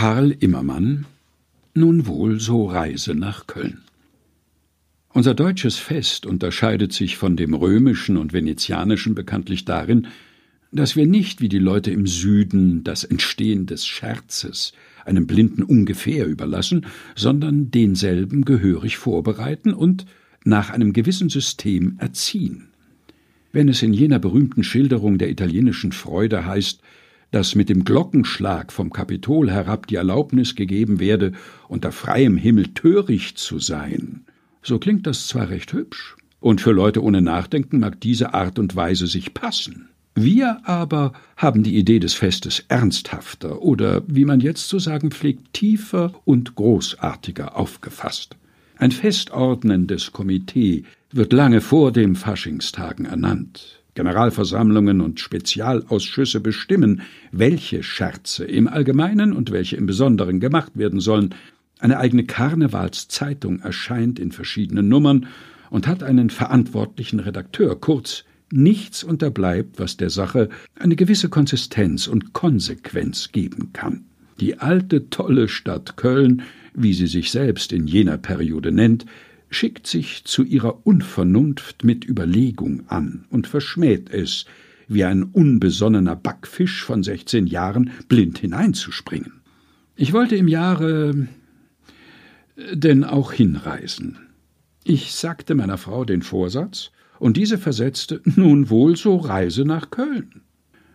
Karl Immermann Nun wohl so Reise nach Köln. Unser deutsches Fest unterscheidet sich von dem römischen und venezianischen bekanntlich darin, dass wir nicht wie die Leute im Süden das Entstehen des Scherzes einem blinden Ungefähr überlassen, sondern denselben gehörig vorbereiten und nach einem gewissen System erziehen. Wenn es in jener berühmten Schilderung der italienischen Freude heißt, dass mit dem Glockenschlag vom Kapitol herab die Erlaubnis gegeben werde, unter freiem Himmel töricht zu sein, so klingt das zwar recht hübsch, und für Leute ohne Nachdenken mag diese Art und Weise sich passen. Wir aber haben die Idee des Festes ernsthafter oder, wie man jetzt zu sagen pflegt, tiefer und großartiger aufgefasst. Ein festordnendes Komitee wird lange vor dem Faschingstagen ernannt. Generalversammlungen und Spezialausschüsse bestimmen, welche Scherze im Allgemeinen und welche im Besonderen gemacht werden sollen. Eine eigene Karnevalszeitung erscheint in verschiedenen Nummern und hat einen verantwortlichen Redakteur, kurz nichts unterbleibt, was der Sache eine gewisse Konsistenz und Konsequenz geben kann. Die alte tolle Stadt Köln, wie sie sich selbst in jener Periode nennt, schickt sich zu ihrer Unvernunft mit Überlegung an und verschmäht es, wie ein unbesonnener Backfisch von sechzehn Jahren blind hineinzuspringen. Ich wollte im Jahre denn auch hinreisen. Ich sagte meiner Frau den Vorsatz, und diese versetzte Nun wohl so Reise nach Köln.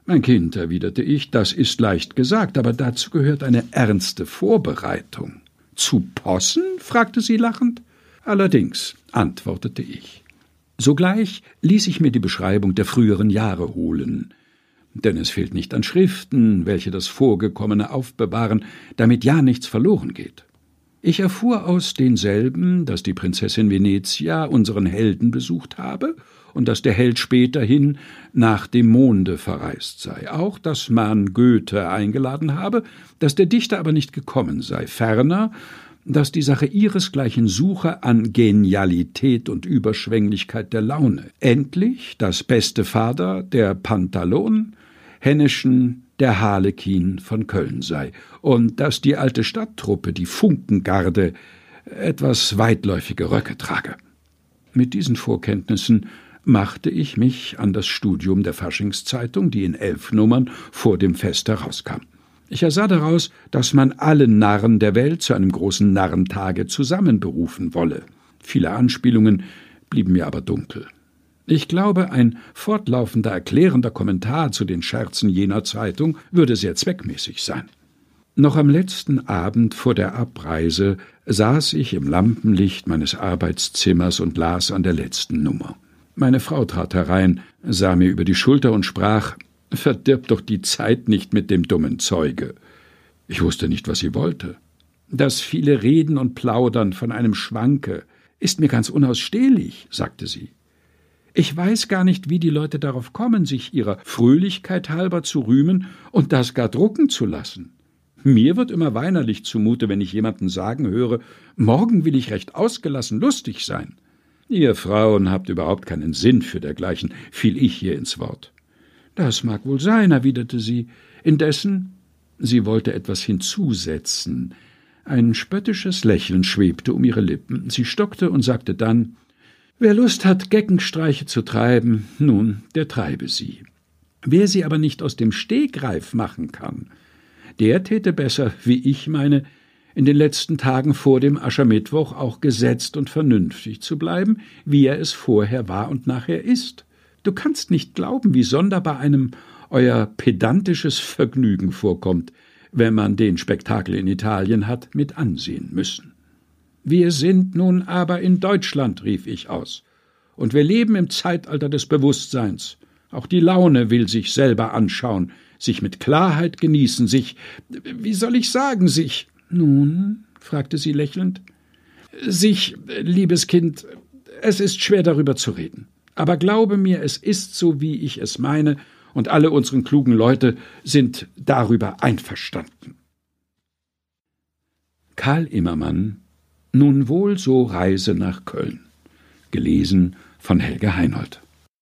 Mein Kind, erwiderte ich, das ist leicht gesagt, aber dazu gehört eine ernste Vorbereitung. Zu Possen? fragte sie lachend. Allerdings, antwortete ich. Sogleich ließ ich mir die Beschreibung der früheren Jahre holen, denn es fehlt nicht an Schriften, welche das Vorgekommene aufbewahren, damit ja nichts verloren geht. Ich erfuhr aus denselben, dass die Prinzessin Venezia unseren Helden besucht habe und dass der Held späterhin nach dem Monde verreist sei, auch dass man Goethe eingeladen habe, dass der Dichter aber nicht gekommen sei, ferner, dass die Sache ihresgleichen suche an Genialität und Überschwänglichkeit der Laune. Endlich das beste Vater der Pantalon, Henneschen der Harlekin von Köln sei und dass die alte Stadttruppe, die Funkengarde, etwas weitläufige Röcke trage. Mit diesen Vorkenntnissen machte ich mich an das Studium der Faschingszeitung, die in elf Nummern vor dem Fest herauskam. Ich ersah daraus, dass man alle Narren der Welt zu einem großen Narrentage zusammenberufen wolle. Viele Anspielungen blieben mir aber dunkel. Ich glaube, ein fortlaufender erklärender Kommentar zu den Scherzen jener Zeitung würde sehr zweckmäßig sein. Noch am letzten Abend vor der Abreise saß ich im Lampenlicht meines Arbeitszimmers und las an der letzten Nummer. Meine Frau trat herein, sah mir über die Schulter und sprach Verdirb doch die Zeit nicht mit dem dummen Zeuge. Ich wusste nicht, was sie wollte. Das viele Reden und Plaudern von einem Schwanke ist mir ganz unausstehlich, sagte sie. Ich weiß gar nicht, wie die Leute darauf kommen, sich ihrer Fröhlichkeit halber zu rühmen und das gar drucken zu lassen. Mir wird immer weinerlich zumute, wenn ich jemanden sagen höre, morgen will ich recht ausgelassen lustig sein. Ihr Frauen habt überhaupt keinen Sinn für dergleichen, fiel ich hier ins Wort. Das mag wohl sein, erwiderte sie. Indessen, sie wollte etwas hinzusetzen. Ein spöttisches Lächeln schwebte um ihre Lippen. Sie stockte und sagte dann Wer Lust hat, Geckenstreiche zu treiben, nun, der treibe sie. Wer sie aber nicht aus dem Stegreif machen kann, der täte besser, wie ich meine, in den letzten Tagen vor dem Aschermittwoch auch gesetzt und vernünftig zu bleiben, wie er es vorher war und nachher ist. Du kannst nicht glauben, wie sonderbar einem euer pedantisches Vergnügen vorkommt, wenn man den Spektakel in Italien hat mit ansehen müssen. Wir sind nun aber in Deutschland, rief ich aus. Und wir leben im Zeitalter des Bewusstseins. Auch die Laune will sich selber anschauen, sich mit Klarheit genießen, sich, wie soll ich sagen, sich. Nun? fragte sie lächelnd. Sich, liebes Kind, es ist schwer darüber zu reden. Aber glaube mir, es ist so, wie ich es meine, und alle unseren klugen Leute sind darüber einverstanden. Karl Immermann nun wohl so Reise nach Köln. Gelesen von Helge Heinold.